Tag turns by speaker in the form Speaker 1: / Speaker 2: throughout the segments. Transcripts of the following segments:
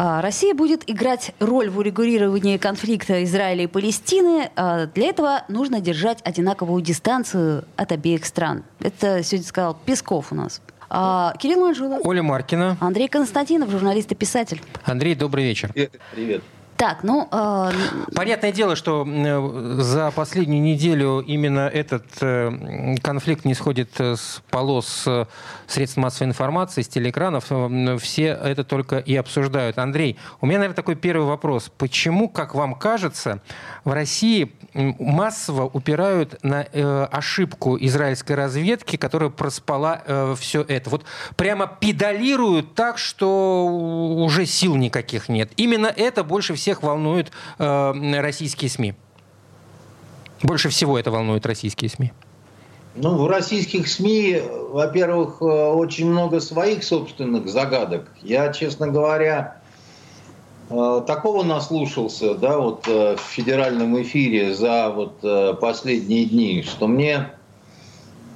Speaker 1: А, Россия будет играть роль в урегулировании конфликта Израиля и Палестины. А, Для этого нужно держать одинаковую дистанцию от обеих стран. Это сегодня сказал Песков у нас. А, Кирилл Манжулов,
Speaker 2: Оля Маркина.
Speaker 1: Андрей Константинов, журналист и писатель.
Speaker 2: Андрей, добрый вечер.
Speaker 3: Привет. Привет.
Speaker 1: Так, ну, а,
Speaker 2: Понятное дело, что э, за последнюю неделю именно этот э, конфликт не сходит э, с полос э, средств массовой информации, с телеэкранов. Э, Все это только и обсуждают. Андрей, у меня, наверное, такой первый вопрос. Почему, как вам кажется, в России массово упирают на э, ошибку израильской разведки, которая проспала все это? Вот прямо педалируют так, что уже сил никаких нет. Именно это больше всех волнует э, российские СМИ. Больше всего это волнует российские СМИ.
Speaker 3: Ну, в российских СМИ, во-первых, э, очень много своих собственных загадок. Я, честно говоря, э, такого наслушался, да, вот э, в федеральном эфире за вот э, последние дни, что мне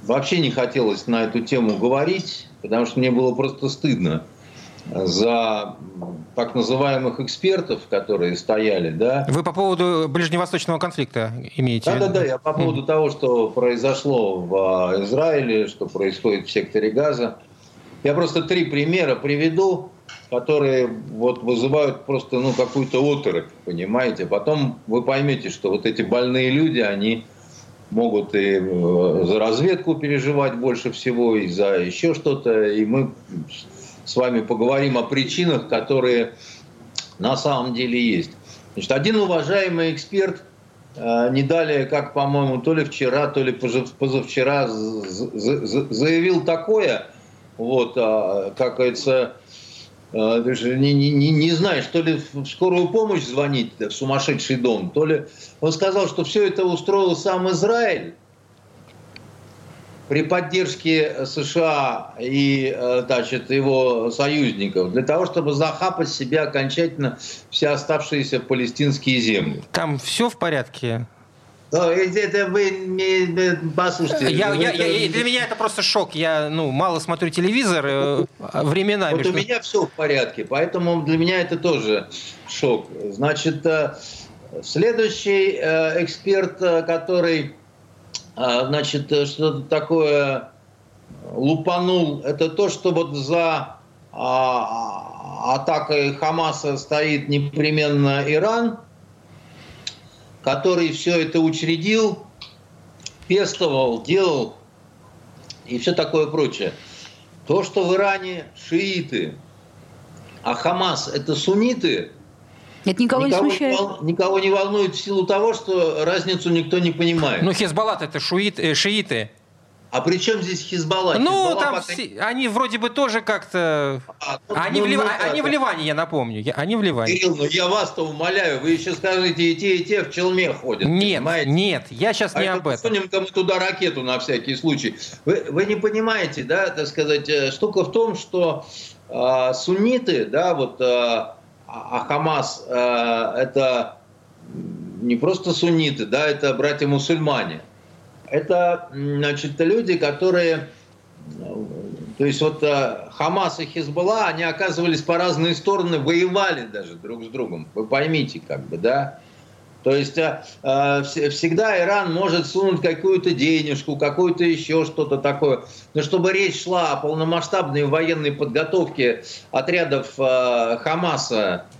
Speaker 3: вообще не хотелось на эту тему говорить, потому что мне было просто стыдно за так называемых экспертов, которые стояли, да.
Speaker 2: Вы по поводу ближневосточного конфликта имеете?
Speaker 3: Да, да, да. Я по поводу mm. того, что произошло в а, Израиле, что происходит в секторе Газа. Я просто три примера приведу, которые вот вызывают просто ну какую-то оторопь, понимаете. Потом вы поймете, что вот эти больные люди, они могут и э, за разведку переживать больше всего, и за еще что-то. И мы с вами поговорим о причинах, которые на самом деле есть. Значит, один уважаемый эксперт э, не далее, как, по-моему, то ли вчера, то ли позавчера заявил такое, вот, а, как говорится, не, не, не, не знаешь, то ли в скорую помощь звонить в сумасшедший дом, то ли он сказал, что все это устроил сам Израиль, при поддержке США и э, значит, его союзников для того, чтобы захапать себе окончательно все оставшиеся палестинские земли.
Speaker 2: Там все в порядке?
Speaker 3: Это вы не послушайте.
Speaker 2: Я, я, я, для меня это просто шок. Я ну, мало смотрю телевизор э, временами.
Speaker 3: Вот у меня все в порядке, поэтому для меня это тоже шок. Значит, э, следующий эксперт, который а, значит, э, что-то такое лупанул, это то, что вот за а, атакой Хамаса стоит непременно Иран, который все это учредил, пестовал, делал и все такое прочее. То, что в Иране шииты, а Хамас это сунниты –
Speaker 1: это никого, никого не смущает?
Speaker 3: Никого не волнует в силу того, что разницу никто не понимает.
Speaker 2: Ну, Хизбаллат это шуит, э, шииты.
Speaker 3: А при чем здесь Хизбалла?
Speaker 2: Ну,
Speaker 3: Хизбалла
Speaker 2: там пока... все, они вроде бы тоже как-то... А, ну, они, ну, в Лив... ну, они в Ливане, я напомню. Они в Ливане.
Speaker 3: Кирилл, ну я вас-то умоляю, вы еще скажете, и те, и те в челме ходят.
Speaker 2: Нет, понимаете? нет, я сейчас а не об этом.
Speaker 3: Сунем кому туда ракету на всякий случай. Вы, вы не понимаете, да, так сказать, э, штука в том, что э, сунниты, да, вот... Э, а Хамас э, это не просто сунниты, да, это братья-мусульмане. Это, значит, люди, которые, то есть вот э, Хамас и Хизбалла, они оказывались по разные стороны, воевали даже друг с другом. Вы поймите, как бы, да. То есть э, э всегда Иран может сунуть какую-то денежку, какую-то еще что-то такое. Но чтобы речь шла о полномасштабной военной подготовке отрядов э, Хамаса э,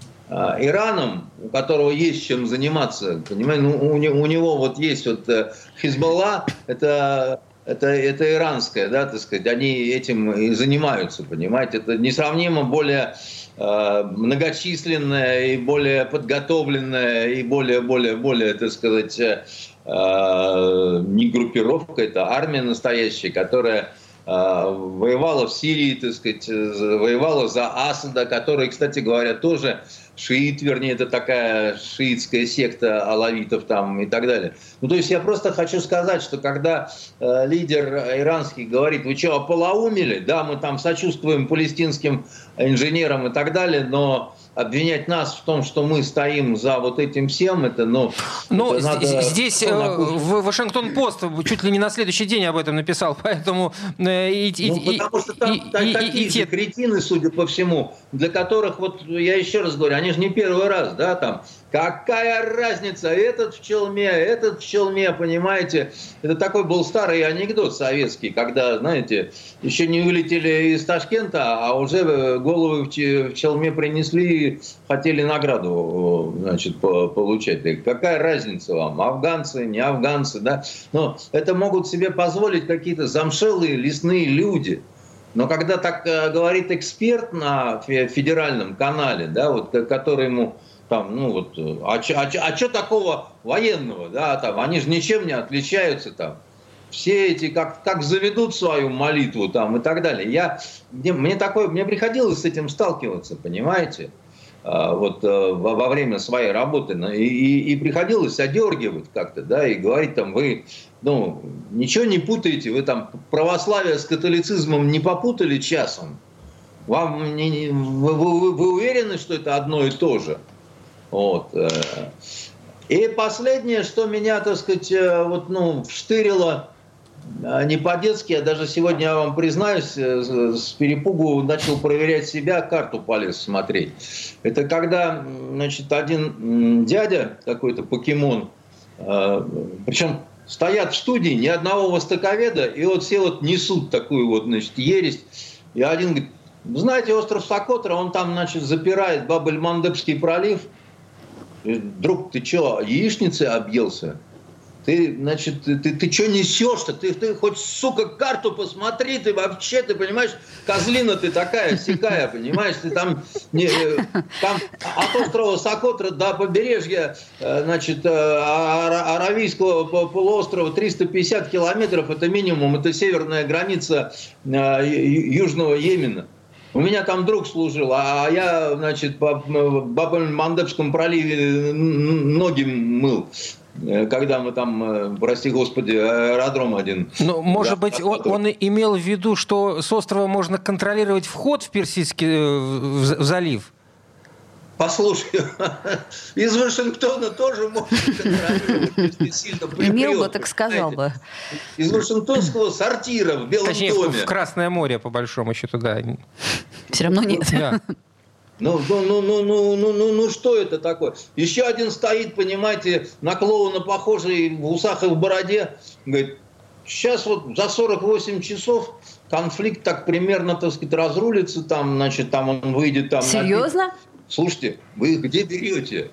Speaker 3: Ираном, у которого есть чем заниматься, понимаете, ну, у, у него вот есть вот э, Хизбалла, это это, это иранское, да, так сказать, они этим и занимаются, понимаете, это несравнимо более Э, многочисленная и более подготовленная и более, более, более, так сказать, э, не группировка, это армия настоящая, которая воевала в Сирии, так сказать, воевала за Асада, который, кстати говоря, тоже шиит, вернее, это такая шиитская секта алавитов там и так далее. Ну, то есть я просто хочу сказать, что когда э, лидер иранский говорит, вы что, ополоумели? Да, мы там сочувствуем палестинским инженерам и так далее, но обвинять нас в том, что мы стоим за вот этим всем, это, ну...
Speaker 2: Ну, это надо... здесь ну, в Вашингтон-Пост чуть ли не на следующий день об этом написал, поэтому...
Speaker 3: Э, и, ну, и, потому что там, и, и, такие и, же кретины, судя по всему, для которых, вот я еще раз говорю, они же не первый раз, да, там, Какая разница, этот в челме, этот в челме, понимаете? Это такой был старый анекдот советский, когда, знаете, еще не вылетели из Ташкента, а уже головы в челме принесли, хотели награду, значит, получать. Какая разница вам, афганцы, не афганцы, да? Но это могут себе позволить какие-то замшелые лесные люди – но когда так э, говорит эксперт на федеральном канале, да, вот, который ему там, ну вот, а что а, а чё такого военного, да, там, они же ничем не отличаются там. Все эти, как, как заведут свою молитву там и так далее. Я, мне, мне, такое, мне приходилось с этим сталкиваться, понимаете? А, вот а, во, во время своей работы. И, и, и приходилось одергивать как-то, да, и говорить там, вы, ну, ничего не путаете, вы там православие с католицизмом не попутали часом. Вам не, вы, вы, вы уверены, что это одно и то же? Вот. Э. И последнее, что меня, так сказать, э, вот, ну, штырило, э, не по-детски, а даже сегодня, я вам признаюсь, с перепугу начал проверять себя, карту полез смотреть. Это когда, значит, один дядя, какой-то покемон, причем стоят в студии ни одного востоковеда, и вот все вот несут такую вот, значит, ересь. И один говорит, знаете, остров Сокотра, он там, значит, запирает Бабель-Мандебский пролив – друг, ты что, яичницы объелся? Ты, значит, ты, ты, ты что несешь-то? Ты, ты хоть, сука, карту посмотри, ты вообще, ты понимаешь, козлина ты такая, сякая, понимаешь, ты там, не, э, там от острова Сокотра до побережья, э, значит, э, Аравийского полуострова 350 километров, это минимум, это северная граница Южного Йемена. У меня там друг служил, а я, значит, по Бабель-Мандебском проливе ноги мыл э, когда мы там, э, прости господи, аэродром один.
Speaker 2: Ну, может да, быть, он, он имел в виду, что с острова можно контролировать вход в Персидский э, в, в залив?
Speaker 3: Послушай, из Вашингтона тоже можно если сильно
Speaker 1: Имел бы, так сказал бы.
Speaker 3: Из Вашингтонского сортира в Белом
Speaker 2: Точнее,
Speaker 3: доме.
Speaker 2: в Красное море, по большому счету, да.
Speaker 1: Все равно нет. Да.
Speaker 3: Ну, ну, ну, ну, ну, ну, ну, ну, что это такое? Еще один стоит, понимаете, на клоуна похожий в усах и в бороде. Говорит, сейчас вот за 48 часов конфликт так примерно, так сказать, разрулится, там, значит, там он выйдет там...
Speaker 1: Серьезно?
Speaker 3: На... Слушайте, вы их где берете?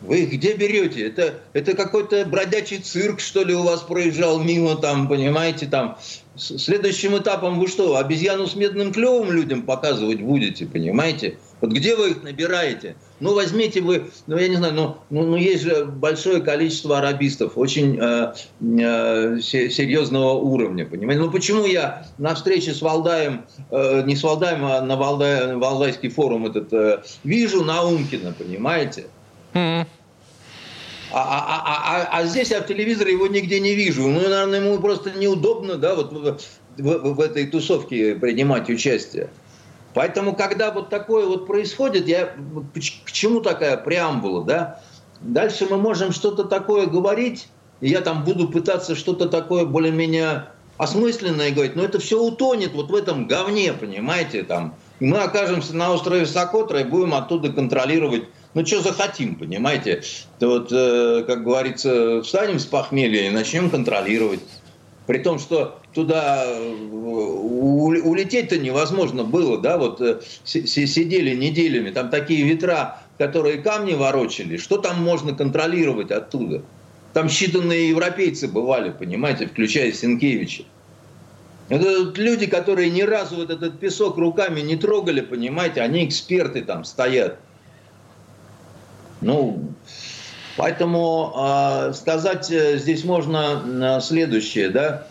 Speaker 3: Вы их где берете? Это, это какой-то бродячий цирк, что ли, у вас проезжал мимо, там, понимаете, там. Следующим этапом вы что, обезьяну с медным клевом людям показывать будете, понимаете? Вот где вы их набираете? Ну, возьмите вы, ну, я не знаю, ну, ну, ну есть же большое количество арабистов, очень э, э, серьезного уровня, понимаете? Ну, почему я на встрече с Валдаем, э, не с Валдаем, а на Валдай, Валдайский форум этот, э, вижу Наумкина, понимаете? Mm-hmm. А, а, а, а, а здесь я в телевизоре его нигде не вижу. Ну, наверное, ему просто неудобно, да, вот в, в, в этой тусовке принимать участие. Поэтому, когда вот такое вот происходит, я, к чему такая преамбула, да? Дальше мы можем что-то такое говорить, и я там буду пытаться что-то такое более-менее осмысленное говорить, но это все утонет вот в этом говне, понимаете, там. И мы окажемся на острове Сокотра и будем оттуда контролировать, ну, что захотим, понимаете. То вот, э, как говорится, встанем с похмелья и начнем контролировать. При том, что туда улететь-то невозможно было, да, вот э, сидели неделями, там такие ветра, которые камни ворочали, что там можно контролировать оттуда? Там считанные европейцы бывали, понимаете, включая Сенкевича. Это люди, которые ни разу вот этот песок руками не трогали, понимаете, они эксперты там стоят. Ну, Поэтому э, сказать здесь можно э, следующее, да,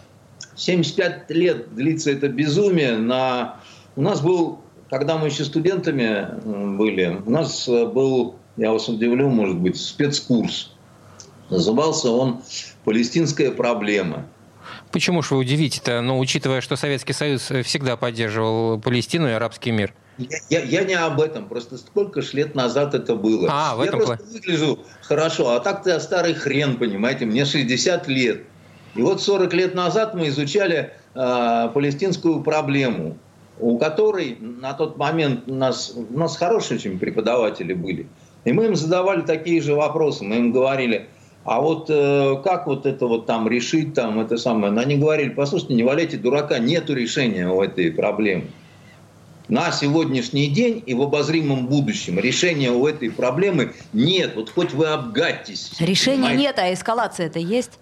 Speaker 3: 75 лет длится это безумие. На... У нас был, когда мы еще студентами были, у нас был, я вас удивлю, может быть, спецкурс. Назывался он «Палестинская проблема».
Speaker 2: Почему же вы удивите-то, ну, учитывая, что Советский Союз всегда поддерживал Палестину и арабский мир?
Speaker 3: Я, я, я не об этом, просто сколько ж лет назад это было.
Speaker 2: А, в этом
Speaker 3: я просто выгляжу хорошо, а так-то я старый хрен, понимаете, мне 60 лет. И вот 40 лет назад мы изучали э, палестинскую проблему, у которой на тот момент у нас, у нас хорошие очень преподаватели были. И мы им задавали такие же вопросы. Мы им говорили, а вот э, как вот это вот там решить, там это самое. Но они говорили, послушайте, не валяйте дурака, нету решения у этой проблемы. На сегодняшний день и в обозримом будущем решения у этой проблемы нет. Вот хоть вы обгадьтесь.
Speaker 1: Решения понимаете? нет, а эскалация это есть?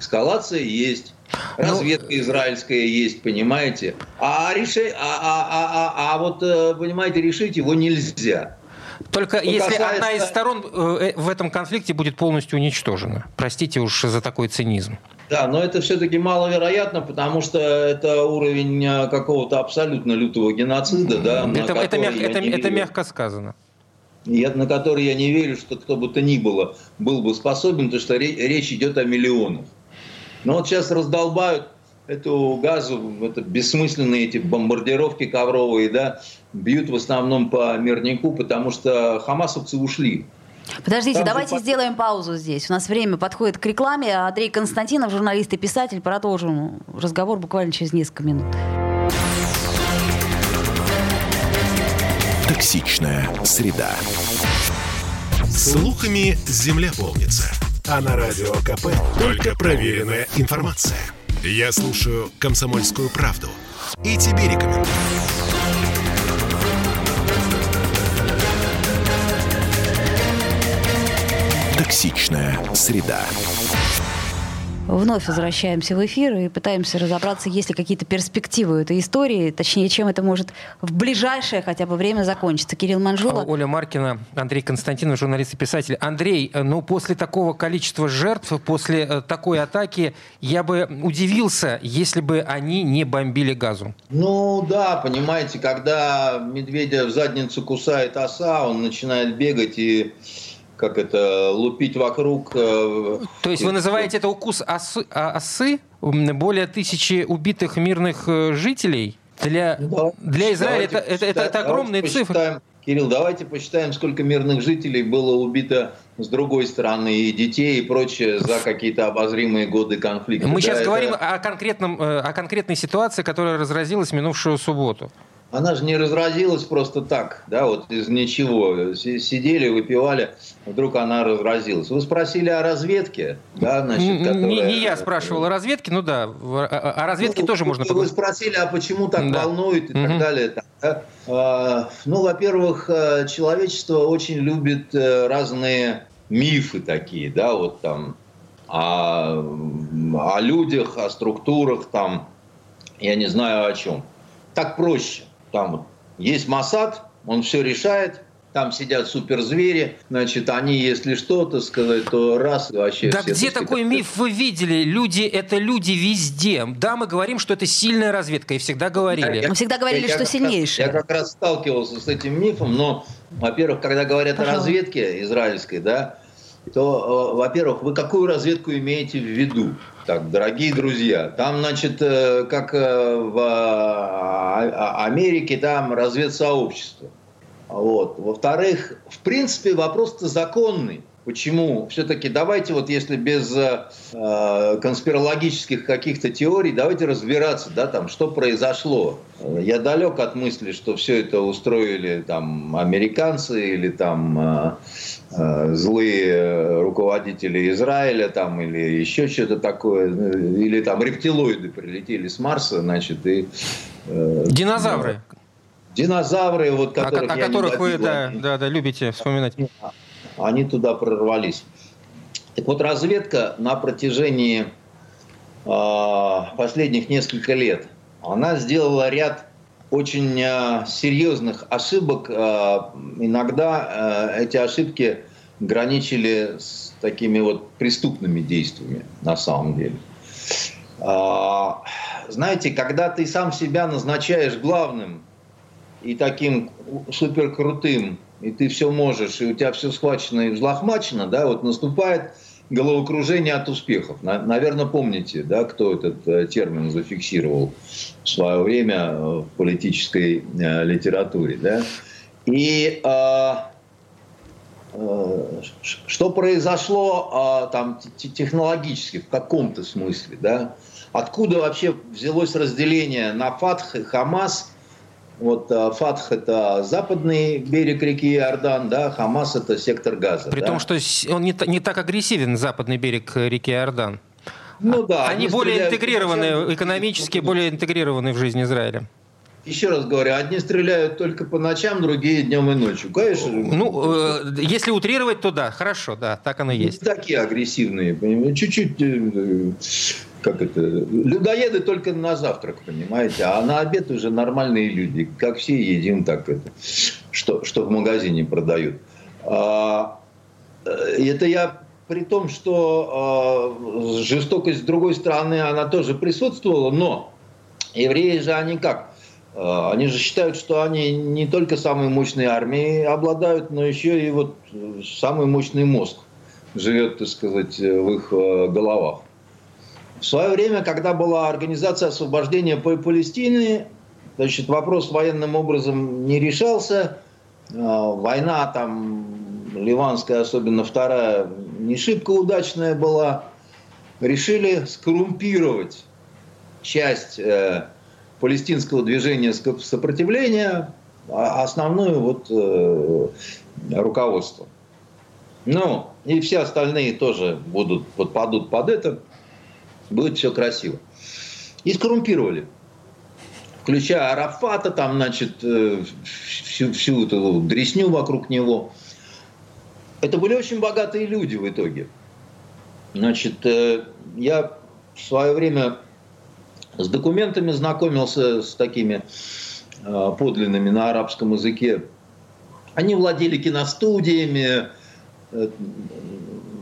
Speaker 3: Эскалация есть. Ну, Разведка ну, израильская есть, понимаете? А, реши, а, а, а, а, а вот, э, понимаете, решить его нельзя.
Speaker 2: Только Что если касается... одна из сторон э, э, в этом конфликте будет полностью уничтожена. Простите уж за такой цинизм.
Speaker 3: Да, но это все-таки маловероятно, потому что это уровень какого-то абсолютно лютого геноцида. Да,
Speaker 2: это, это, мяг, это, это мягко сказано.
Speaker 3: Я, на который я не верю, что кто бы то ни было был бы способен, потому что речь идет о миллионах. Но вот сейчас раздолбают эту газу, это бессмысленные эти бомбардировки ковровые, да, бьют в основном по мирнику, потому что хамасовцы ушли.
Speaker 1: Подождите, Там давайте же... сделаем паузу здесь. У нас время подходит к рекламе. Андрей Константинов, журналист и писатель. Продолжим разговор буквально через несколько минут.
Speaker 4: Токсичная среда. Слухами земля полнится. А на Радио КП только проверенная информация. Я слушаю «Комсомольскую правду» и тебе рекомендую. Токсичная среда.
Speaker 1: Вновь возвращаемся в эфир и пытаемся разобраться, есть ли какие-то перспективы у этой истории, точнее, чем это может в ближайшее хотя бы время закончиться. Кирилл Манжула.
Speaker 2: Оля Маркина, Андрей Константинов, журналист и писатель. Андрей, э, ну после такого количества жертв, после э, такой атаки, я бы удивился, если бы они не бомбили газу.
Speaker 3: Ну да, понимаете, когда медведя в задницу кусает оса, он начинает бегать и как это, лупить вокруг.
Speaker 2: Э, То есть вы называете это укус осы, а, осы? Более тысячи убитых мирных э, жителей? Для, да. для Израиля это, это, это, это огромные цифры.
Speaker 3: Кирилл, давайте посчитаем, сколько мирных жителей было убито с другой стороны, и детей, и прочее, за какие-то обозримые годы конфликта.
Speaker 2: Мы да, сейчас это... говорим о, конкретном, э, о конкретной ситуации, которая разразилась минувшую субботу
Speaker 3: она же не разразилась просто так, да, вот из ничего. Сидели, выпивали, вдруг она разразилась. Вы спросили о разведке, да,
Speaker 2: значит, которая... Не, не я спрашивал о разведке, ну да, о разведке ну, тоже можно
Speaker 3: поговорить. Вы спросили, а почему так да. волнует и угу. так далее. Да? А, ну, во-первых, э, человечество очень любит э, разные мифы такие, да, вот там о, о людях, о структурах, там, я не знаю о чем. Так проще. Там есть Масад, он все решает, там сидят суперзвери, значит, они, если что-то сказать, то раз вообще...
Speaker 2: Да где такой миф вы видели? Люди — это люди везде. Да, мы говорим, что это сильная разведка, и всегда говорили.
Speaker 1: Я, мы всегда говорили, я, что я сильнейшая.
Speaker 3: я как раз сталкивался с этим мифом, но, во-первых, когда говорят Пожалуйста. о разведке израильской, да, то, э, во-первых, вы какую разведку имеете в виду? Так, дорогие друзья, там, значит, э, как э, в а, Америке, там разведсообщество. Вот. Во-вторых, в принципе, вопрос-то законный. Почему? Все-таки давайте вот если без э, конспирологических каких-то теорий, давайте разбираться, да, там, что произошло. Я далек от мысли, что все это устроили там американцы или там э, э, злые руководители Израиля там или еще что-то такое, или там рептилоиды прилетели с Марса, значит, и...
Speaker 2: Э, Динозавры.
Speaker 3: Динозавры, вот
Speaker 2: которых, о, о которых вы да, да, да, любите вспоминать
Speaker 3: они туда прорвались. Так вот, разведка на протяжении э, последних нескольких лет, она сделала ряд очень э, серьезных ошибок. Э, иногда эти ошибки граничили с такими вот преступными действиями на самом деле. А, знаете, когда ты сам себя назначаешь главным и таким супер крутым, и ты все можешь, и у тебя все схвачено и взлохмачено, да, вот наступает головокружение от успехов. Наверное, помните, да, кто этот э, термин зафиксировал в свое время э, в политической э, литературе. Да? И э, э, что произошло э, там технологически, в каком-то смысле, да? Откуда вообще взялось разделение на Фатх и Хамас? Вот Фатх это западный берег реки Иордан, да, Хамас это сектор Газа.
Speaker 2: При
Speaker 3: да?
Speaker 2: том, что он не, не так агрессивен, западный берег реки Иордан.
Speaker 3: Ну да.
Speaker 2: Они, они более интегрированы, экономически более интегрированы в жизнь Израиля.
Speaker 3: Еще раз говорю, одни стреляют только по ночам, другие днем и ночью. Конечно.
Speaker 2: Ну, э, если утрировать, то да, хорошо, да, так оно и есть.
Speaker 3: Не такие агрессивные, понимаете, чуть-чуть, э, как это, людоеды только на завтрак, понимаете, а на обед уже нормальные люди, как все едим, так это, что, что в магазине продают. А, э, это я при том, что э, жестокость с другой стороны, она тоже присутствовала, но евреи же они как? Э, они же считают, что они не только самой мощной армией обладают, но еще и вот самый мощный мозг живет, так сказать, в их э, головах. В свое время, когда была организация освобождения Палестины, значит, вопрос военным образом не решался. Э, война там, ливанская, особенно вторая, не шибко удачная была. Решили скоррумпировать часть палестинского движения сопротивления, а основное вот э, руководство. Ну, и все остальные тоже будут, подпадут под это, будет все красиво. И скоррумпировали. Включая Арафата, там, значит, э, всю, всю эту дресню вокруг него. Это были очень богатые люди в итоге. Значит, э, я в свое время с документами знакомился с такими э, подлинными на арабском языке. Они владели киностудиями.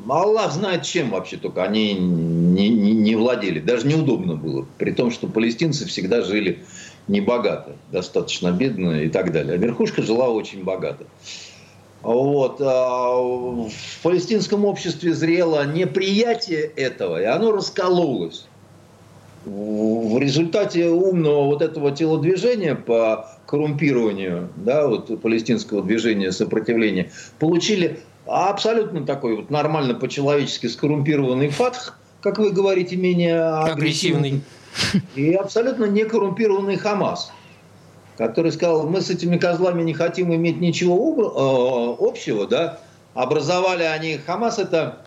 Speaker 3: Э, Аллах знает чем вообще, только они не, не, не владели. Даже неудобно было. При том, что палестинцы всегда жили небогато, достаточно бедно и так далее. А верхушка жила очень богато. Вот. А в палестинском обществе зрело неприятие этого, и оно раскололось в результате умного вот этого телодвижения по коррумпированию да, вот, палестинского движения сопротивления получили абсолютно такой вот нормально по-человечески скоррумпированный фатх, как вы говорите, менее агрессивный, и абсолютно не коррумпированный Хамас, который сказал, мы с этими козлами не хотим иметь ничего э, общего, да, образовали они, Хамас это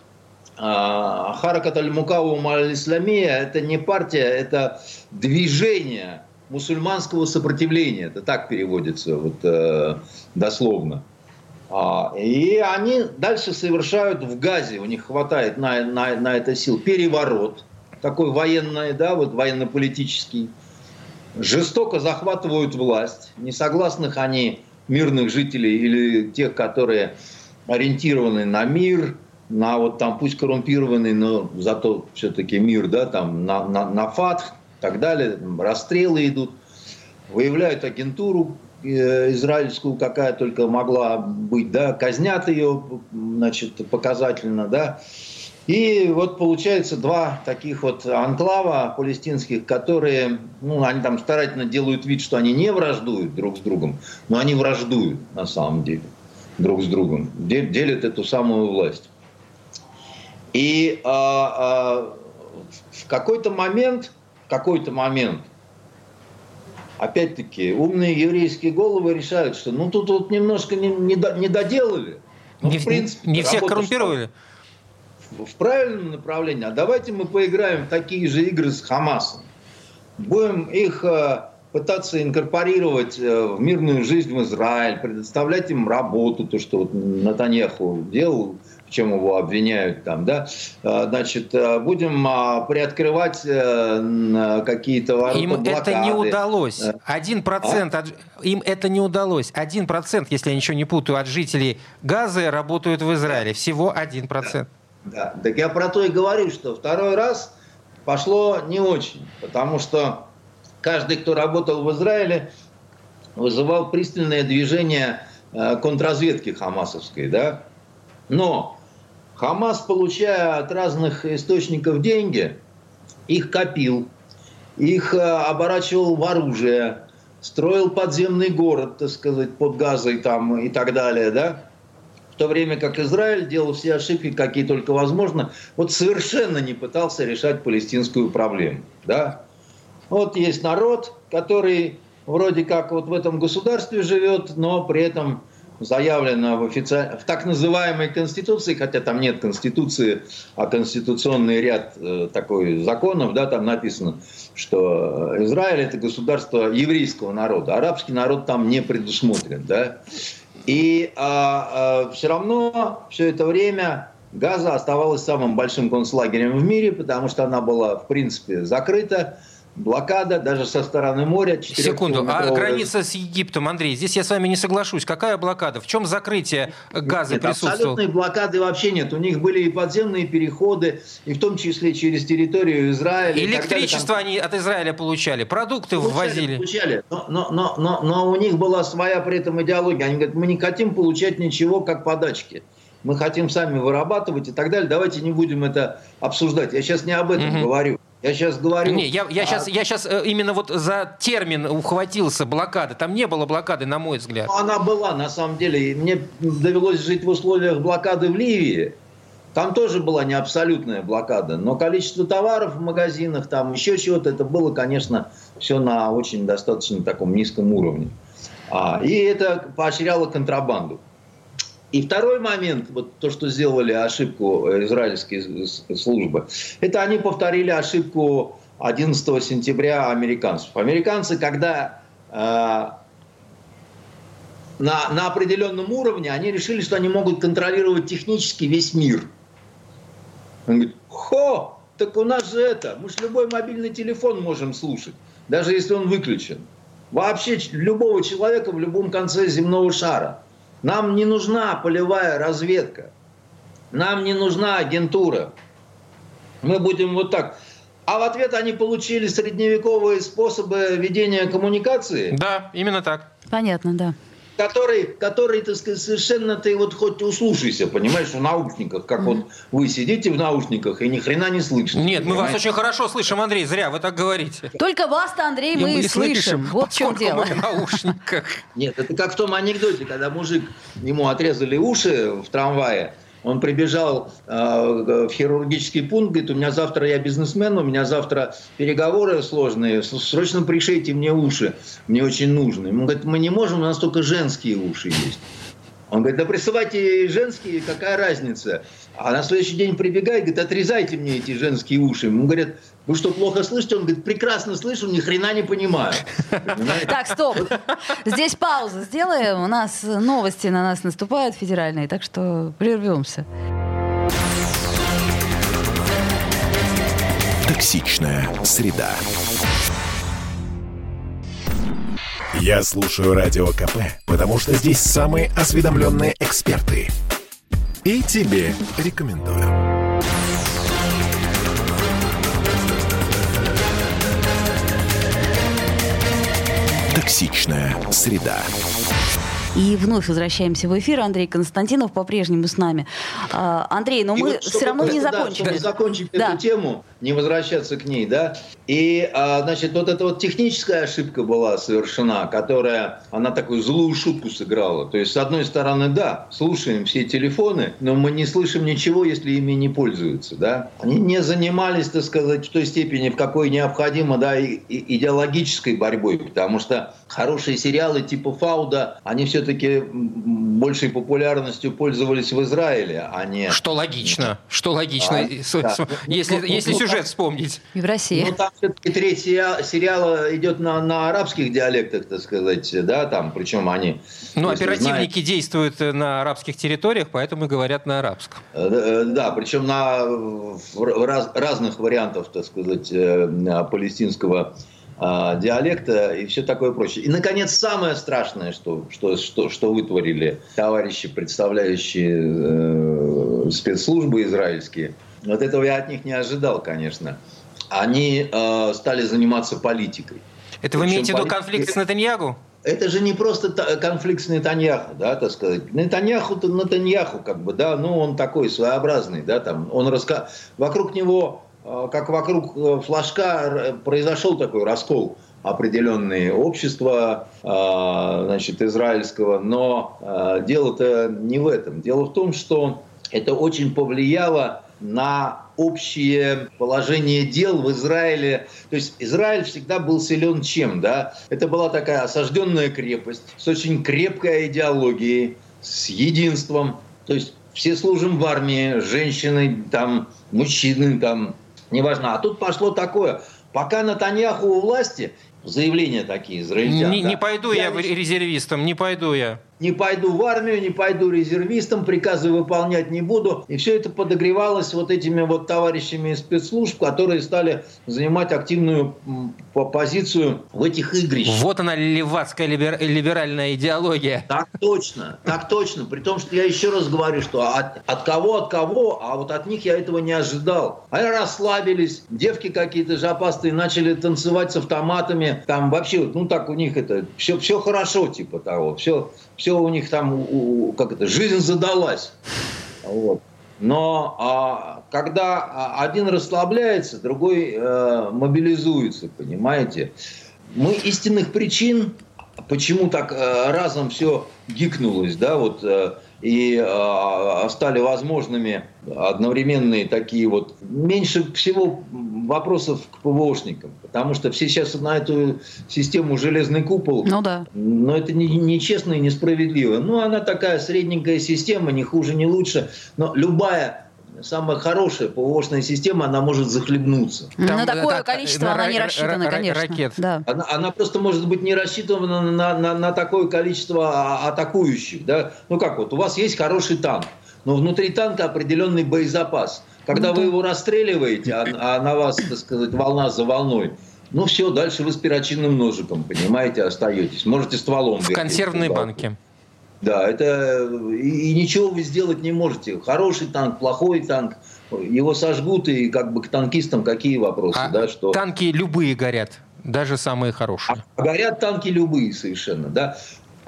Speaker 3: а, Харакат аль-Мукавум аль-Исламия – это не партия, это движение мусульманского сопротивления. Это так переводится вот, э, дословно. А, и они дальше совершают в Газе, у них хватает на, на, на это сил, переворот, такой военный, да, вот военно-политический. Жестоко захватывают власть. Несогласных они мирных жителей или тех, которые ориентированы на мир – на вот там пусть коррумпированный, но зато все-таки мир, да, там на, на, на ФАТХ и так далее, расстрелы идут, выявляют агентуру израильскую, какая только могла быть, да, казнят ее, значит, показательно, да, и вот получается два таких вот анклава палестинских, которые, ну, они там старательно делают вид, что они не враждуют друг с другом, но они враждуют на самом деле друг с другом, делят эту самую власть. И а, а, в какой-то момент, какой-то момент, опять-таки, умные еврейские головы решают, что ну тут вот немножко не, не, до, не доделали.
Speaker 2: Ну, не, в принципе, не всех коррумпировали?
Speaker 3: В, в правильном направлении. А давайте мы поиграем в такие же игры с Хамасом. Будем их э, пытаться инкорпорировать э, в мирную жизнь в Израиль, предоставлять им работу, то, что вот Натаньяху делал чем его обвиняют там, да, а, значит, а, будем а, приоткрывать э, какие-то ворота
Speaker 2: Им блокады. это не удалось. Один процент, а? им это не удалось. Один процент, если я ничего не путаю, от жителей Газы работают в Израиле. Всего один процент.
Speaker 3: Да, так я про то и говорю, что второй раз пошло не очень, потому что каждый, кто работал в Израиле, вызывал пристальное движение э, контрразведки хамасовской, да. Но Хамас, получая от разных источников деньги, их копил, их э, оборачивал в оружие, строил подземный город, так сказать, под газой там и так далее, да в то время как Израиль делал все ошибки, какие только возможно, вот совершенно не пытался решать палестинскую проблему. Да? Вот есть народ, который вроде как вот в этом государстве живет, но при этом заявлено в, офици... в так называемой Конституции, хотя там нет Конституции, а конституционный ряд э, такой законов, да, там написано, что Израиль это государство еврейского народа, арабский народ там не предусмотрен, да. И а, а, все равно все это время Газа оставалась самым большим концлагерем в мире, потому что она была, в принципе, закрыта блокада даже со стороны моря.
Speaker 2: Секунду, а граница с Египтом, Андрей, здесь я с вами не соглашусь. Какая блокада? В чем закрытие газа нет, присутствовало?
Speaker 3: Абсолютной блокады вообще нет. У них были и подземные переходы, и в том числе через территорию Израиля.
Speaker 2: Электричество далее, там... они от Израиля получали, продукты получали, ввозили.
Speaker 3: Получали, но, но, но, но, но у них была своя при этом идеология. Они говорят, мы не хотим получать ничего как подачки мы хотим сами вырабатывать и так далее. Давайте не будем это обсуждать. Я сейчас не об этом угу. говорю. Я сейчас говорю...
Speaker 2: Не, я, я, а... сейчас, я сейчас э, именно вот за термин ухватился блокады. Там не было блокады, на мой взгляд.
Speaker 3: Она была, на самом деле. Мне довелось жить в условиях блокады в Ливии. Там тоже была не абсолютная блокада, но количество товаров в магазинах, там еще чего-то, это было, конечно, все на очень достаточно таком низком уровне. А, и это поощряло контрабанду. И второй момент, вот то, что сделали ошибку израильские службы, это они повторили ошибку 11 сентября американцев. Американцы, когда э, на, на определенном уровне, они решили, что они могут контролировать технически весь мир. Он говорит, хо, так у нас же это, мы же любой мобильный телефон можем слушать, даже если он выключен. Вообще любого человека в любом конце земного шара. Нам не нужна полевая разведка. Нам не нужна агентура. Мы будем вот так. А в ответ они получили средневековые способы ведения коммуникации.
Speaker 2: Да, именно так.
Speaker 1: Понятно, да
Speaker 3: который, который, так сказать, совершенно ты вот хоть услушайся, понимаешь, в наушниках, как вот вы сидите в наушниках и ни хрена не слышите.
Speaker 2: Нет, мы вас очень хорошо слышим, Андрей, зря вы так говорите.
Speaker 1: Только вас-то, Андрей, мы, и слышим. Вот в чем дело.
Speaker 2: Мы в наушниках.
Speaker 3: Нет, это как в том анекдоте, когда мужик, ему отрезали уши в трамвае, он прибежал э, в хирургический пункт, говорит, у меня завтра я бизнесмен, у меня завтра переговоры сложные, срочно пришейте мне уши, мне очень нужны. Ему говорит, мы не можем, у нас только женские уши есть. Он говорит, да присылайте женские, какая разница? А на следующий день прибегает, говорит, отрезайте мне эти женские уши. Ему говорят, вы что, плохо слышите? Он говорит, прекрасно слышу, ни хрена не понимаю.
Speaker 1: Так, стоп. Здесь паузу сделаем. У нас новости на нас наступают федеральные, так что прервемся.
Speaker 4: Токсичная среда. Я слушаю Радио КП, потому что здесь самые осведомленные эксперты. И тебе рекомендую. Токсичная среда.
Speaker 1: И вновь возвращаемся в эфир. Андрей Константинов по-прежнему с нами. А, Андрей, но и мы вот, все равно не закончили. Да,
Speaker 3: закончить да. эту тему, не возвращаться к ней, да. И, а, значит, вот эта вот техническая ошибка была совершена, которая, она такую злую шутку сыграла. То есть, с одной стороны, да, слушаем все телефоны, но мы не слышим ничего, если ими не пользуются, да. Они не занимались, так сказать, в той степени, в какой необходимо, да, и, и идеологической борьбой, потому что хорошие сериалы типа Фауда, они все все-таки большей популярностью пользовались в Израиле, а не...
Speaker 2: Что логично, что логично, а, да. если, ну, если ну, сюжет там, вспомнить.
Speaker 1: И в России.
Speaker 3: Ну, там все-таки треть сериала идет на, на арабских диалектах, так сказать, да, там, причем они...
Speaker 2: Ну, оперативники знаете, действуют на арабских территориях, поэтому и говорят на арабском.
Speaker 3: Э, э, да, причем на в раз, разных вариантов, так сказать, э, палестинского а, диалекта и все такое прочее. И, наконец, самое страшное, что, что, что, что вытворили товарищи, представляющие э, спецслужбы израильские, вот этого я от них не ожидал, конечно. они э, стали заниматься политикой.
Speaker 2: Это вы имеете в виду конфликт с Натаньягу?
Speaker 3: Это же не просто конфликт с Нетаньяху, да, так сказать. Нетаньяху-то Нетаньяху, как бы, да, ну, он такой своеобразный, да, там, он раска... Вокруг него, э, как вокруг э, флажка, произошел такой раскол определенные общества значит, израильского, но дело-то не в этом. Дело в том, что это очень повлияло на общее положение дел в Израиле. То есть Израиль всегда был силен чем, да? Это была такая осажденная крепость с очень крепкой идеологией, с единством. То есть все служим в армии, женщины, там, мужчины, там, неважно. А тут пошло такое. Пока Натаньяху у власти, заявления такие израильтян.
Speaker 2: Не, да, не пойду я, я резервистом, не пойду я
Speaker 3: не пойду в армию, не пойду резервистом, приказы выполнять не буду. И все это подогревалось вот этими вот товарищами из спецслужб, которые стали занимать активную позицию в этих игрищах.
Speaker 2: Вот она, левацкая либер... либеральная идеология.
Speaker 3: Так точно, так точно. При том, что я еще раз говорю, что от, от кого, от кого, а вот от них я этого не ожидал. Они расслабились, девки какие-то жопастые начали танцевать с автоматами. Там вообще, ну так у них это, все, все хорошо, типа того, все, все у них там, как это, жизнь задалась. Вот. Но а, когда а, один расслабляется, другой э, мобилизуется, понимаете? Мы истинных причин, почему так э, разом все гикнулось, да, вот э, и э, стали возможными одновременные такие вот меньше всего вопросов к ПВОшникам, потому что все сейчас на эту систему железный купол.
Speaker 1: Ну да.
Speaker 3: Но это нечестно не и несправедливо. Ну, она такая средненькая система, не хуже, не лучше. Но любая самая хорошая ПВОшная система, она может захлебнуться.
Speaker 1: Там, на такое так, количество на, она не рассчитана, конечно. Ракет.
Speaker 3: Да. Она, она просто может быть не рассчитана на, на, на, на такое количество атакующих. Да? Ну как вот, у вас есть хороший танк, но внутри танка определенный боезапас. Когда ну, вы да. его расстреливаете, а, а на вас, так сказать, волна за волной, ну все, дальше вы с перочинным ножиком, понимаете, остаетесь. Можете стволом.
Speaker 2: В консервной банке.
Speaker 3: Да, это и, и ничего вы сделать не можете. Хороший танк, плохой танк, его сожгут и как бы к танкистам какие вопросы,
Speaker 2: а
Speaker 3: да,
Speaker 2: что танки любые горят, даже самые хорошие.
Speaker 3: А горят танки любые совершенно, да.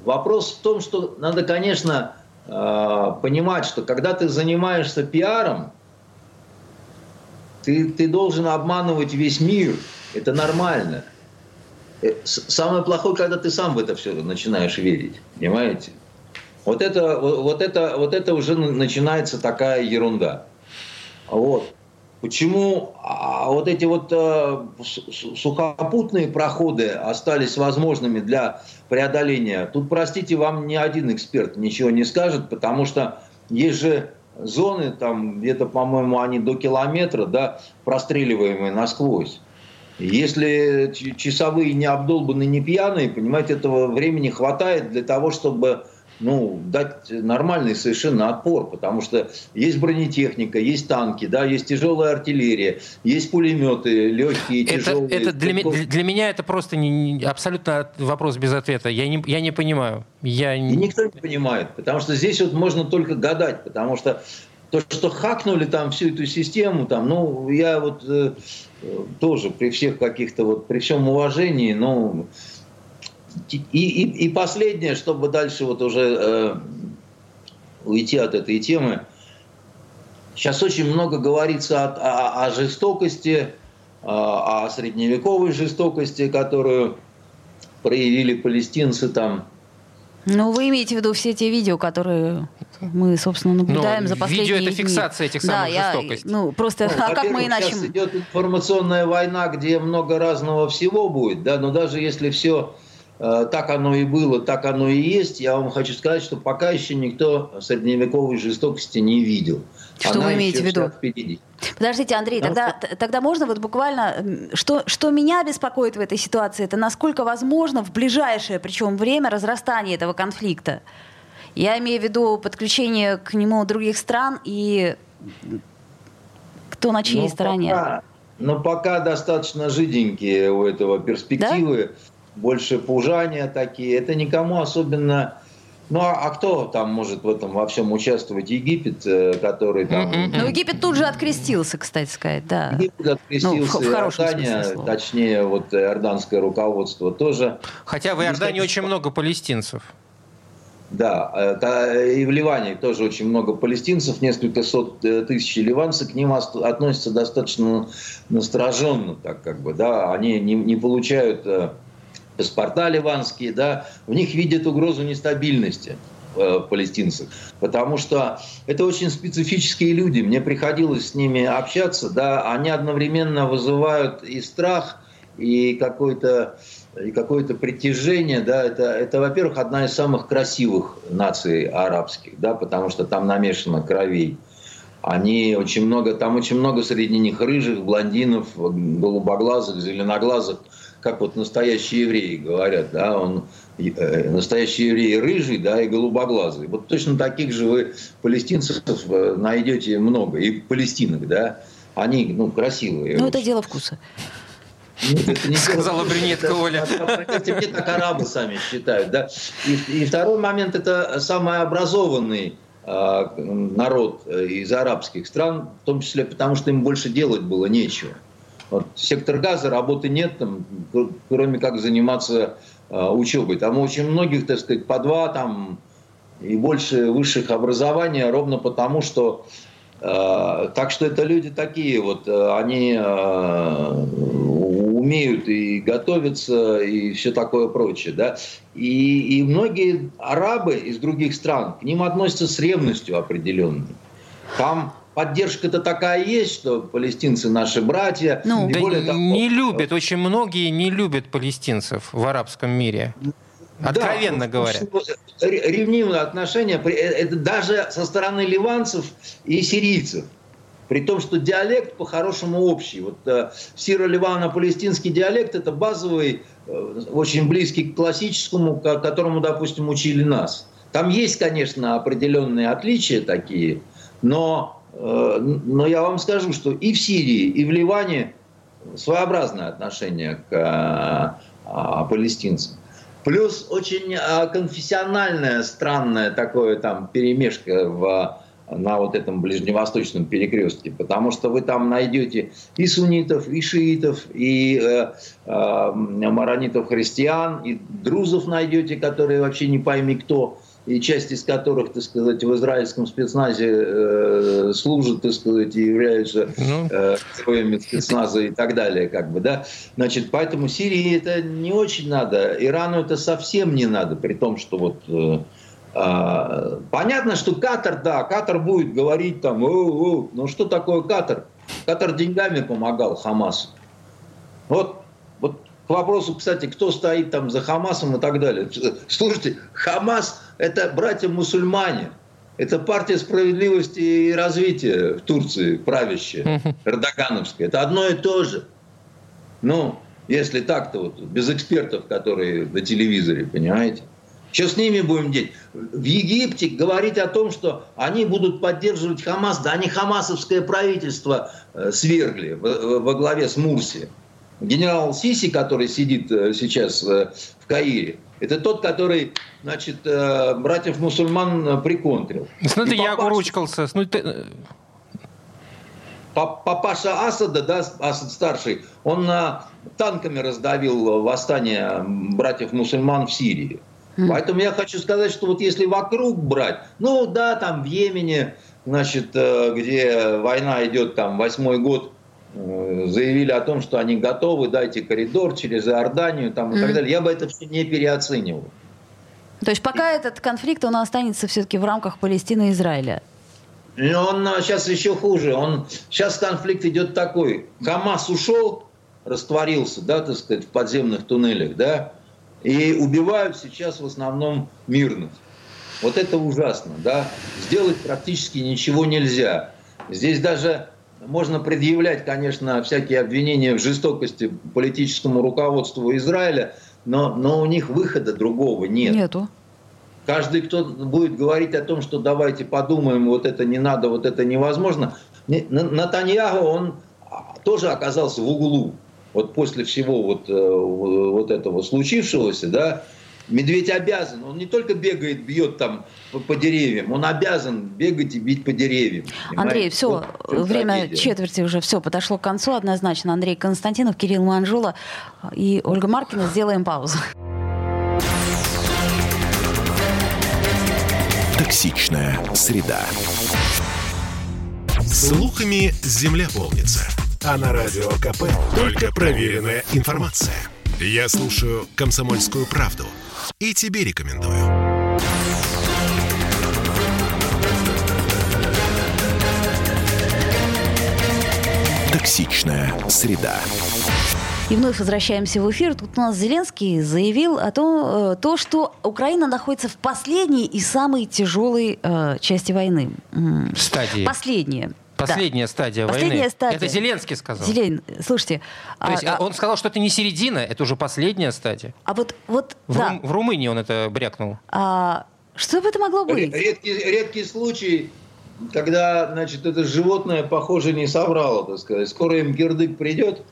Speaker 3: Вопрос в том, что надо, конечно, э, понимать, что когда ты занимаешься пиаром, ты, ты должен обманывать весь мир. Это нормально. Э, самое плохое, когда ты сам в это все начинаешь верить. Понимаете? Вот это, вот это, вот это уже начинается такая ерунда. Вот. Почему а вот эти вот э, сухопутные проходы остались возможными для преодоления? Тут, простите, вам ни один эксперт ничего не скажет, потому что есть же зоны, там где-то, по-моему, они до километра, да, простреливаемые насквозь. Если часовые не обдолбаны, не пьяные, понимаете, этого времени хватает для того, чтобы ну, дать нормальный совершенно отпор, потому что есть бронетехника, есть танки, да, есть тяжелая артиллерия, есть пулеметы, легкие, тяжелые.
Speaker 2: Это для, для меня это просто не, абсолютно вопрос без ответа. Я не, я не понимаю. Я...
Speaker 3: И никто не понимает, потому что здесь вот можно только гадать, потому что то, что хакнули там всю эту систему, там, ну, я вот э, тоже при всех каких-то вот, при всем уважении, ну, и, и, и последнее, чтобы дальше вот уже э, уйти от этой темы. Сейчас очень много говорится о, о, о жестокости, о, о средневековой жестокости, которую проявили палестинцы там.
Speaker 1: Ну, вы имеете в виду все те видео, которые мы, собственно, наблюдаем Но за последние
Speaker 2: Видео — это фиксация этих самых да, жестокостей.
Speaker 1: Я, ну, просто, ну, а как мы иначе...
Speaker 3: сейчас идет информационная война, где много разного всего будет, да, но даже если все Э, так оно и было, так оно и есть. Я вам хочу сказать, что пока еще никто средневековой жестокости не видел.
Speaker 1: Что Она вы имеете в виду? Впереди. Подождите, Андрей, тогда, тогда можно вот буквально, что, что меня беспокоит в этой ситуации, это насколько возможно в ближайшее, причем время разрастания этого конфликта. Я имею в виду подключение к нему других стран и кто на чьей но стороне.
Speaker 3: Пока, но пока достаточно жиденькие у этого перспективы. Да? Больше пужания такие. Это никому особенно Ну а, а кто там может в этом во всем участвовать? Египет, э, который там...
Speaker 1: Ну, Египет тут же открестился, кстати сказать, да.
Speaker 3: Египет открестился, ну, в, в Иордания, точнее, вот иорданское руководство тоже.
Speaker 2: Хотя в Иордании очень много палестинцев.
Speaker 3: Да, и в Ливане тоже очень много палестинцев, несколько сот э, тысяч ливанцев, к ним относятся достаточно настороженно, так как бы, да, они не, не получают э, паспорта ливанские, да, в них видят угрозу нестабильности э, палестинцев, потому что это очень специфические люди, мне приходилось с ними общаться, да, они одновременно вызывают и страх, и какое-то и какое-то притяжение, да, это, это, во-первых, одна из самых красивых наций арабских, да, потому что там намешано кровей. Они очень много, там очень много среди них рыжих, блондинов, голубоглазых, зеленоглазых как вот настоящие евреи говорят, да, он э, настоящий еврей рыжий, да, и голубоглазый. Вот точно таких же вы палестинцев э, найдете много, и палестинок, да, они, ну, красивые.
Speaker 1: Ну, это дело вкуса.
Speaker 2: Нет, это не Сказала брюнетка Оля.
Speaker 3: Мне так арабы сами считают. Да? И, и второй момент – это самый образованный э, народ из арабских стран, в том числе потому, что им больше делать было нечего. Вот, сектор газа, работы нет, там, кроме как заниматься э, учебой. Там очень многих, так сказать, по два там, и больше высших образований, ровно потому, что э, так что это люди такие, вот они э, умеют и готовиться, и все такое прочее. Да? И, и многие арабы из других стран к ним относятся с ревностью определенной. Там поддержка-то такая есть, что палестинцы наши братья.
Speaker 2: Ну, да более того, не любят, очень многие не любят палестинцев в арабском мире. Откровенно да, говоря.
Speaker 3: Ревнивые отношения, э, это даже со стороны ливанцев и сирийцев. При том, что диалект по-хорошему общий. Вот э, сиро-ливано-палестинский диалект – это базовый, э, очень близкий к классическому, к которому, допустим, учили нас. Там есть, конечно, определенные отличия такие, но но я вам скажу, что и в Сирии, и в Ливане своеобразное отношение к а, а, палестинцам. Плюс очень а, конфессиональное, странное такое там перемешка в, на вот этом ближневосточном перекрестке, потому что вы там найдете и суннитов, и шиитов, и э, э, маронитов христиан, и друзов найдете, которые вообще не пойми кто и часть из которых, так сказать, в израильском спецназе э, служат, так сказать, и являются ну. э, героями спецназа и так далее, как бы, да. Значит, поэтому Сирии это не очень надо, Ирану это совсем не надо, при том, что вот э, э, понятно, что Катар, да, Катар будет говорить там, ну что такое Катар? Катар деньгами помогал Хамасу. Вот, вот к вопросу, кстати, кто стоит там за Хамасом и так далее. Слушайте, Хамас – это братья-мусульмане. Это партия справедливости и развития в Турции, правящая, эрдогановская. Это одно и то же. Ну, если так-то вот, без экспертов, которые на телевизоре, понимаете? Что с ними будем делать? В Египте говорить о том, что они будут поддерживать Хамас, да они хамасовское правительство э, свергли во, во главе с Мурси. Генерал Сиси, который сидит э, сейчас э, в Каире, это тот, который, значит, э, братьев-мусульман приконтрил.
Speaker 2: Смотри, я уручкался.
Speaker 3: Папаша Асада, да, Асад старший, он танками раздавил восстание братьев-мусульман в Сирии. Mm. Поэтому я хочу сказать, что вот если вокруг брать, ну да, там в Йемене, значит, где война идет там восьмой год, заявили о том, что они готовы, дайте коридор через Иорданию там, и mm-hmm. так далее. Я бы это все не переоценивал.
Speaker 1: То есть пока и... этот конфликт, он останется все-таки в рамках Палестины и Израиля?
Speaker 3: Он сейчас еще хуже. Он, сейчас конфликт идет такой. Хамас ушел, растворился, да, так сказать, в подземных туннелях, да, и убивают сейчас в основном мирных. Вот это ужасно, да. Сделать практически ничего нельзя. Здесь даже можно предъявлять, конечно, всякие обвинения в жестокости политическому руководству Израиля, но, но у них выхода другого нет.
Speaker 1: Нету.
Speaker 3: Каждый, кто будет говорить о том, что давайте подумаем, вот это не надо, вот это невозможно. Натаньяху, он тоже оказался в углу. Вот после всего вот, э, вот этого случившегося, да, Медведь обязан, он не только бегает, бьет там по, по деревьям, он обязан бегать и бить по деревьям.
Speaker 1: Понимаете? Андрей, все, вот, время трагедия. четверти уже все подошло к концу однозначно. Андрей Константинов, Кирилл Манжула и Ольга Маркина. Сделаем паузу.
Speaker 4: Токсичная среда. Слухами земля полнится. А на радио КП только проверенная информация. Я слушаю «Комсомольскую правду» и тебе рекомендую. Токсичная среда.
Speaker 1: И вновь возвращаемся в эфир. Тут у нас Зеленский заявил о том, э, то, что Украина находится в последней и самой тяжелой э, части войны.
Speaker 2: Стадии.
Speaker 1: Последняя.
Speaker 2: Последняя да. стадия
Speaker 1: последняя
Speaker 2: войны.
Speaker 1: Стадия.
Speaker 2: Это Зеленский сказал.
Speaker 1: Зелень, слушайте.
Speaker 2: То а, есть а, он сказал, что это не середина, это уже последняя стадия.
Speaker 1: А вот, вот
Speaker 2: в, да. Рум, в Румынии он это брякнул.
Speaker 1: А, что бы это могло быть?
Speaker 3: Редкий, редкий случай, когда, значит, это животное, похоже, не соврало, так сказать. Скоро им кирдык придет.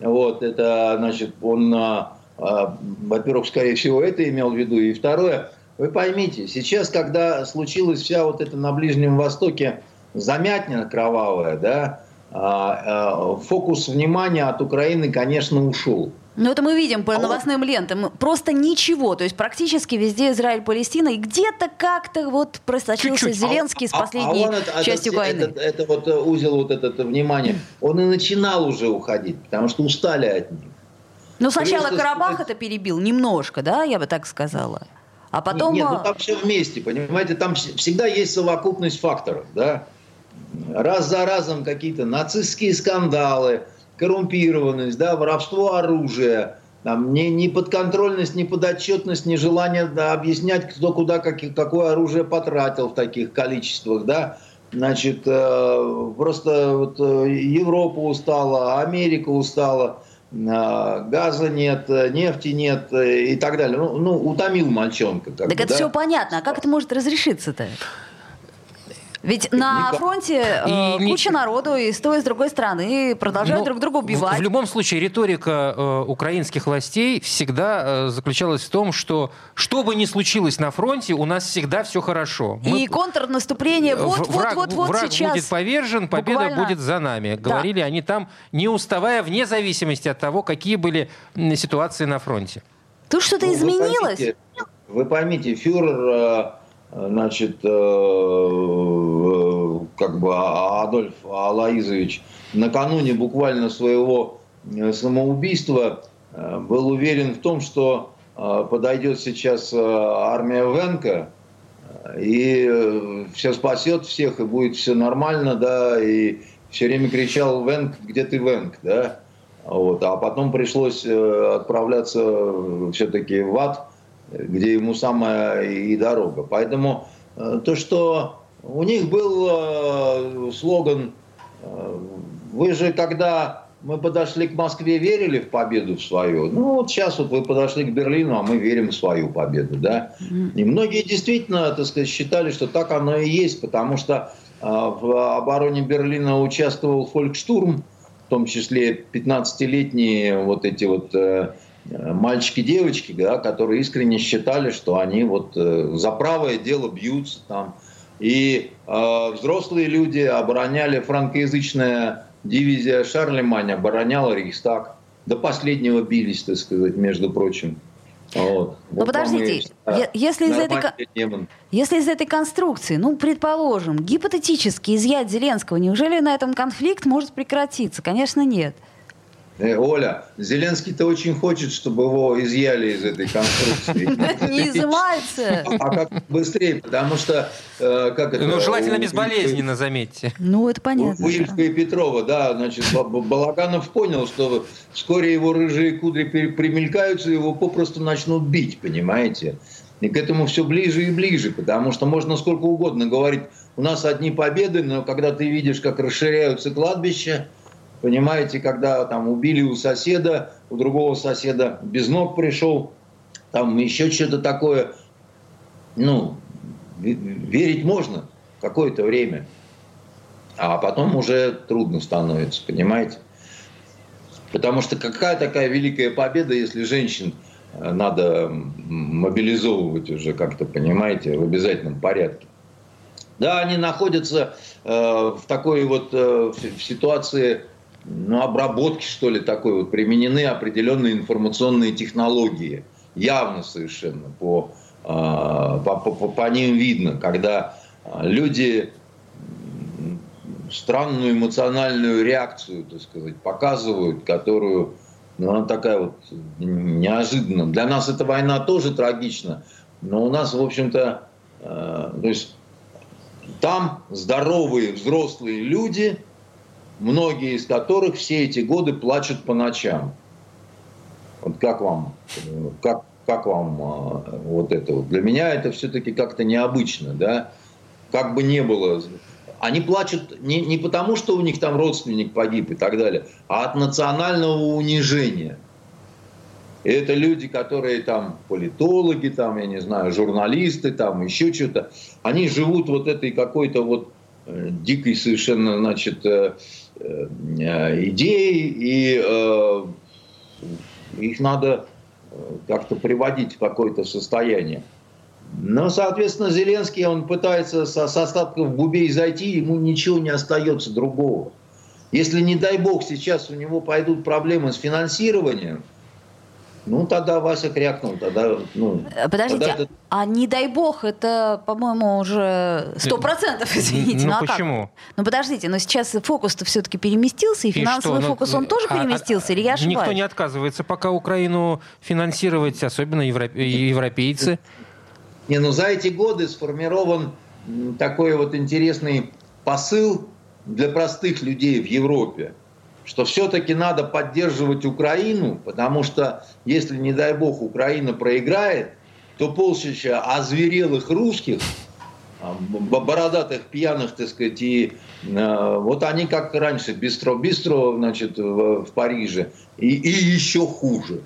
Speaker 3: Вот, это, значит, он, а, а, во-первых, скорее всего, это имел в виду. И второе, вы поймите, сейчас, когда случилась вся вот это на Ближнем Востоке замятнина кровавая, да, а, а, фокус внимания от Украины, конечно, ушел.
Speaker 1: Ну, это мы видим по а новостным лентам. Просто ничего. То есть практически везде Израиль, Палестина. И где-то как-то вот просочился Чуть-чуть. Зеленский а, с последней а, а частью
Speaker 3: это,
Speaker 1: войны.
Speaker 3: Это, это вот узел вот этот внимание. Он и начинал уже уходить, потому что устали от них.
Speaker 1: Ну, сначала Просто Карабах это перебил немножко, да, я бы так сказала. А потом...
Speaker 3: Нет, ну там все вместе, понимаете, там всегда есть совокупность факторов, да раз за разом какие-то нацистские скандалы, коррумпированность, да, воровство оружия, там, не, не подконтрольность, не подотчетность, не желание да, объяснять, кто куда как, какое оружие потратил в таких количествах, да, значит, э, просто вот, э, Европа устала, Америка устала, э, газа нет, нефти нет э, и так далее. Ну, ну утомил мальчонка.
Speaker 1: так бы, это да? все понятно. А как это может разрешиться-то? Ведь на фронте э, и куча не... народу и с той, и с другой стороны продолжают ну, друг друга убивать.
Speaker 2: В, в любом случае, риторика э, украинских властей всегда э, заключалась в том, что что бы ни случилось на фронте, у нас всегда все хорошо.
Speaker 1: Мы... И контрнаступление вот-вот-вот-вот
Speaker 2: враг
Speaker 1: сейчас.
Speaker 2: будет повержен, победа Буквально... будет за нами. Говорили да. они там, не уставая, вне зависимости от того, какие были ситуации на фронте.
Speaker 1: Тут что-то ну, изменилось?
Speaker 3: Вы поймите, вы поймите фюрер э, значит, э, э, как бы Адольф Алаизович накануне буквально своего э, самоубийства был уверен в том, что подойдет сейчас армия Венка, и все спасет всех, и будет все нормально, да, и все время кричал «Венк, где ты, Венк?», да, вот, а потом пришлось отправляться все-таки в ад, где ему самая и дорога. Поэтому э, то, что у них был э, слоган э, «Вы же, когда мы подошли к Москве, верили в победу в свою. Ну, вот сейчас вот вы подошли к Берлину, а мы верим в свою победу, да. И многие действительно, так сказать, считали, что так оно и есть, потому что в обороне Берлина участвовал Фолькштурм, в том числе 15-летние вот эти вот мальчики-девочки, да, которые искренне считали, что они вот э, за правое дело бьются там. И э, взрослые люди обороняли франкоязычная дивизия Шарлемань, обороняла Рейхстаг. До последнего бились, так сказать, между прочим.
Speaker 1: Вот. Ну вот подождите, мы, если, из этой, если из этой конструкции, ну, предположим, гипотетически изъять Зеленского, неужели на этом конфликт может прекратиться? Конечно, нет.
Speaker 3: Э, Оля, Зеленский-то очень хочет, чтобы его изъяли из этой конструкции.
Speaker 1: Не изымается.
Speaker 3: А как быстрее, потому что... Э, как это,
Speaker 2: ну, желательно безболезненно, заметьте.
Speaker 1: Ну, это понятно.
Speaker 3: У Ильфа и Петрова, да, значит, Балаганов понял, что вскоре его рыжие кудри примелькаются, его попросту начнут бить, понимаете? И к этому все ближе и ближе, потому что можно сколько угодно говорить, у нас одни победы, но когда ты видишь, как расширяются кладбища, Понимаете, когда там убили у соседа, у другого соседа без ног пришел, там еще что-то такое. Ну, верить можно какое-то время, а потом уже трудно становится, понимаете? Потому что какая такая великая победа, если женщин надо мобилизовывать уже как-то, понимаете, в обязательном порядке. Да, они находятся э, в такой вот э, в ситуации ну, обработки, что ли, такой вот, применены определенные информационные технологии, явно совершенно, по, э, по, по, по ним видно, когда э, люди странную эмоциональную реакцию, так сказать, показывают, которую, ну, она такая вот неожиданная. Для нас эта война тоже трагична, но у нас, в общем-то, э, то есть там здоровые взрослые люди, многие из которых все эти годы плачут по ночам. Вот как вам, как, как вам э, вот это вот? Для меня это все-таки как-то необычно, да? Как бы не было они плачут не, не потому, что у них там родственник погиб и так далее, а от национального унижения. И это люди, которые там политологи, там, я не знаю, журналисты, там еще что-то. Они живут вот этой какой-то вот дикой совершенно, значит, э, э, идеей, и э, их надо э, как-то приводить в какое-то состояние. Ну, соответственно, Зеленский, он пытается со, с остатков бубей зайти, ему ничего не остается другого. Если, не дай бог, сейчас у него пойдут проблемы с финансированием, ну, тогда Вася крякнул, тогда, ну...
Speaker 1: Э, подождите, тогда это... а не дай бог, это, по-моему, уже сто процентов, извините.
Speaker 2: Ну, ну а почему? Как?
Speaker 1: Ну, подождите, но сейчас фокус-то все-таки переместился, и финансовый и ну, фокус, он тоже а, переместился, а, или я ошибаюсь?
Speaker 2: Никто не отказывается пока Украину финансировать, особенно европейцы.
Speaker 3: Не, ну за эти годы сформирован такой вот интересный посыл для простых людей в Европе, что все-таки надо поддерживать Украину, потому что если, не дай бог, Украина проиграет, то полчища озверелых русских, а, бородатых, пьяных, так сказать, и э, вот они как раньше, бистро-бистро, значит, в, в Париже, и, и еще хуже,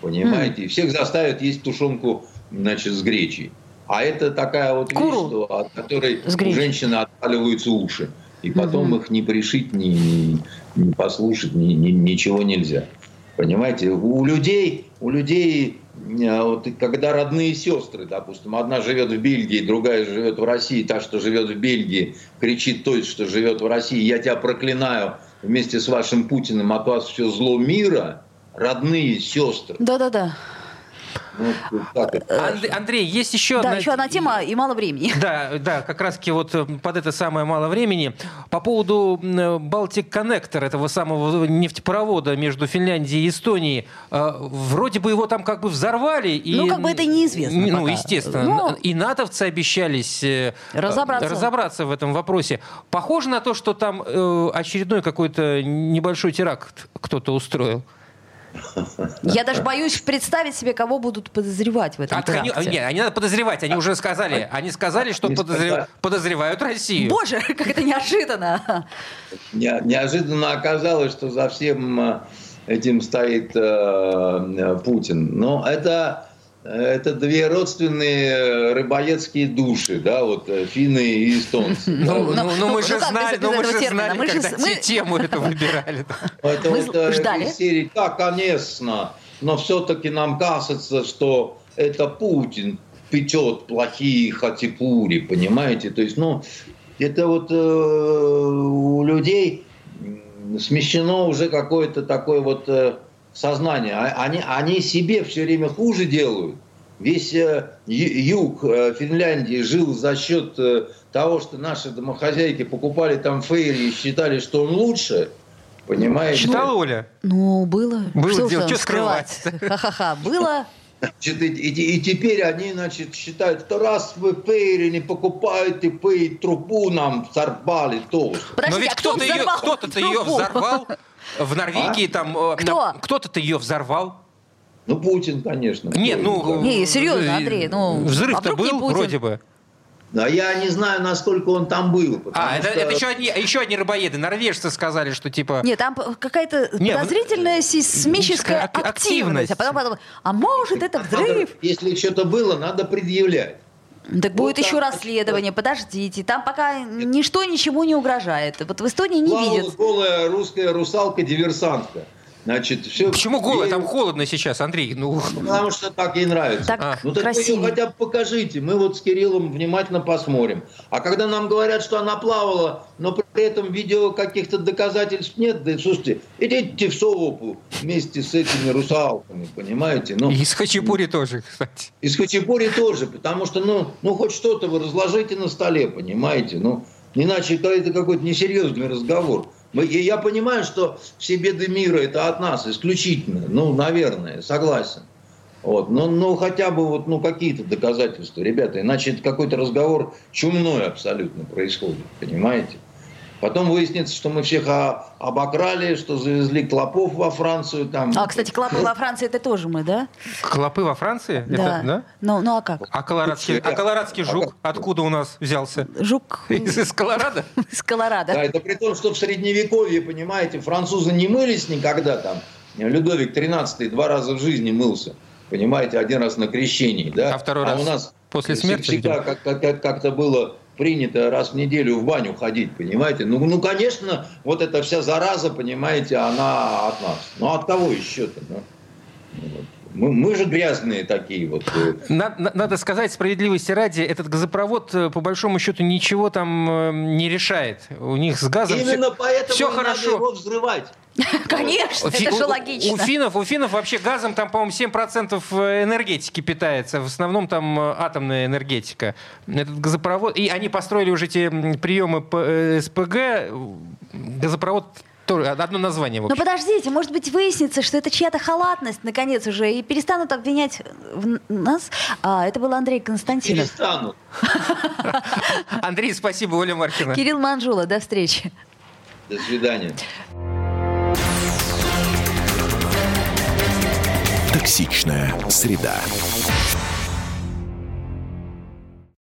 Speaker 3: понимаете, mm. всех заставят есть тушенку, значит, с гречей. А это такая вот Куру. вещь, что, от которой у женщины отваливаются уши. И потом угу. их не пришить, ни, ни послушать, ни, ни, ничего нельзя. Понимаете, у людей, у людей, э, вот, когда родные сестры, допустим, одна живет в Бельгии, другая живет в России, та, что живет в Бельгии, кричит той, что живет в России, я тебя проклинаю вместе с вашим Путиным, от вас все зло мира, родные сестры.
Speaker 1: Да-да-да.
Speaker 2: Ну, Андрей, есть еще
Speaker 1: да, одна... еще одна тема и мало времени.
Speaker 2: Да, да, как раз таки вот э, под это самое мало времени. По поводу Балтик Коннектор, этого самого нефтепровода между Финляндией и Эстонией, э, вроде бы его там как бы взорвали. И...
Speaker 1: Ну, как бы это неизвестно
Speaker 2: Ну, пока. естественно. Но... И натовцы обещались э, разобраться. разобраться в этом вопросе. Похоже на то, что там очередной какой-то небольшой теракт кто-то устроил.
Speaker 1: Я даже боюсь представить себе, кого будут подозревать в этом а,
Speaker 2: они, Нет, они надо подозревать, они уже сказали. Они сказали, что подозрев... подозревают Россию.
Speaker 1: Боже, как это неожиданно.
Speaker 3: Не, неожиданно оказалось, что за всем э, этим стоит э, Путин. Но это это две родственные рыбоецкие души, да, вот э, финны и эстонцы.
Speaker 2: Ну, ну, ну мы же знали, ну мы же знали, когда тему эту выбирали.
Speaker 3: Это вот э, из серии, да, конечно, но все-таки нам кажется, что это Путин печет плохие хатипури, понимаете? То есть, ну, это вот э, у людей смещено уже какое-то такое вот сознание. А они, они себе все время хуже делают. Весь э, юг э, Финляндии жил за счет э, того, что наши домохозяйки покупали там фейри и считали, что он лучше. Понимаете?
Speaker 2: Считала Оля?
Speaker 1: Ну, было.
Speaker 2: Было что дело, что скрывать?
Speaker 1: Ха-ха-ха, было.
Speaker 3: Значит, и, и, и теперь они, значит, считают, что раз вы фейри не покупаете, вы трубу нам взорвали тоже.
Speaker 2: Подожди, Но ведь а кто-то ее, кто-то ее взорвал. В Норвегии а? там... Э, Кто? Кто-то ее взорвал.
Speaker 3: Ну, Путин, конечно.
Speaker 2: Нет, ну...
Speaker 1: Не, серьезно, Андрей, ну...
Speaker 2: Взрыв-то а был вроде бы.
Speaker 3: А я не знаю, насколько он там был.
Speaker 2: А, это, что... это еще, одни, еще одни рыбоеды. Норвежцы сказали, что типа...
Speaker 1: Нет, там какая-то Нет, подозрительная сейсмическая активность. активность. А потом подумал, а может это взрыв?
Speaker 3: Если что-то было, надо предъявлять.
Speaker 1: Так будет вот еще расследование, подождите. Там пока ничто ничему не угрожает. Вот в Эстонии не видят.
Speaker 3: голая русская русалка-диверсантка. Значит, все.
Speaker 2: Почему голая? Там холодно сейчас, Андрей. Ну...
Speaker 3: Потому что так ей нравится.
Speaker 1: Так а.
Speaker 3: Ну так
Speaker 1: красивее.
Speaker 3: вы ее хотя бы покажите. Мы вот с Кириллом внимательно посмотрим. А когда нам говорят, что она плавала, но при этом видео каких-то доказательств нет, да слушайте, идите в Совопу вместе с этими русалками, понимаете? Ну,
Speaker 2: и с Хачапури тоже, кстати.
Speaker 3: И с Хачапури тоже, потому что, ну, ну хоть что-то вы разложите на столе, понимаете? Ну, иначе это какой-то несерьезный разговор. Мы, и я понимаю, что все беды мира это от нас исключительно. Ну, наверное, согласен. Вот. Но, но хотя бы вот, ну, какие-то доказательства, ребята. Иначе это какой-то разговор чумной абсолютно происходит, понимаете? Потом выяснится, что мы всех обокрали, что завезли клопов во Францию. Там.
Speaker 1: А, кстати, клопы во Франции это тоже мы, да?
Speaker 2: Клопы во Франции?
Speaker 1: Да. Это, да? Ну, ну а как?
Speaker 2: А колорадский, а колорадский жук а откуда у нас взялся?
Speaker 1: Жук?
Speaker 2: Из, из Колорадо?
Speaker 1: Из Колорадо.
Speaker 3: Да, это при том, что в Средневековье, понимаете, французы не мылись никогда там. Людовик XIII два раза в жизни мылся. Понимаете, один раз на крещении, да?
Speaker 2: А второй а раз у нас после смерти?
Speaker 3: Всегда как-то как, как было принято раз в неделю в баню ходить, понимаете? Ну, ну, конечно, вот эта вся зараза, понимаете, она от нас. Ну, от кого еще-то? Ну, мы, мы же грязные такие вот.
Speaker 2: Э. Надо, надо сказать справедливости ради, этот газопровод э, по большому счету ничего там э, не решает. У них с газом
Speaker 3: Именно
Speaker 2: все,
Speaker 3: поэтому
Speaker 2: все хорошо. надо
Speaker 3: его взрывать.
Speaker 1: Конечно, это же логично.
Speaker 2: У финнов, у финнов вообще газом там, по-моему, 7% энергетики питается. В основном там атомная энергетика. Этот газопровод... И они построили уже эти приемы СПГ. Газопровод одно название.
Speaker 1: Но подождите, может быть, выяснится, что это чья-то халатность, наконец, уже, и перестанут обвинять в нас. А, это был Андрей Константинов.
Speaker 3: Перестанут.
Speaker 2: Андрей, спасибо, Оля Маркина.
Speaker 1: Кирилл Манжула, до встречи.
Speaker 3: До свидания.
Speaker 4: Токсичная среда.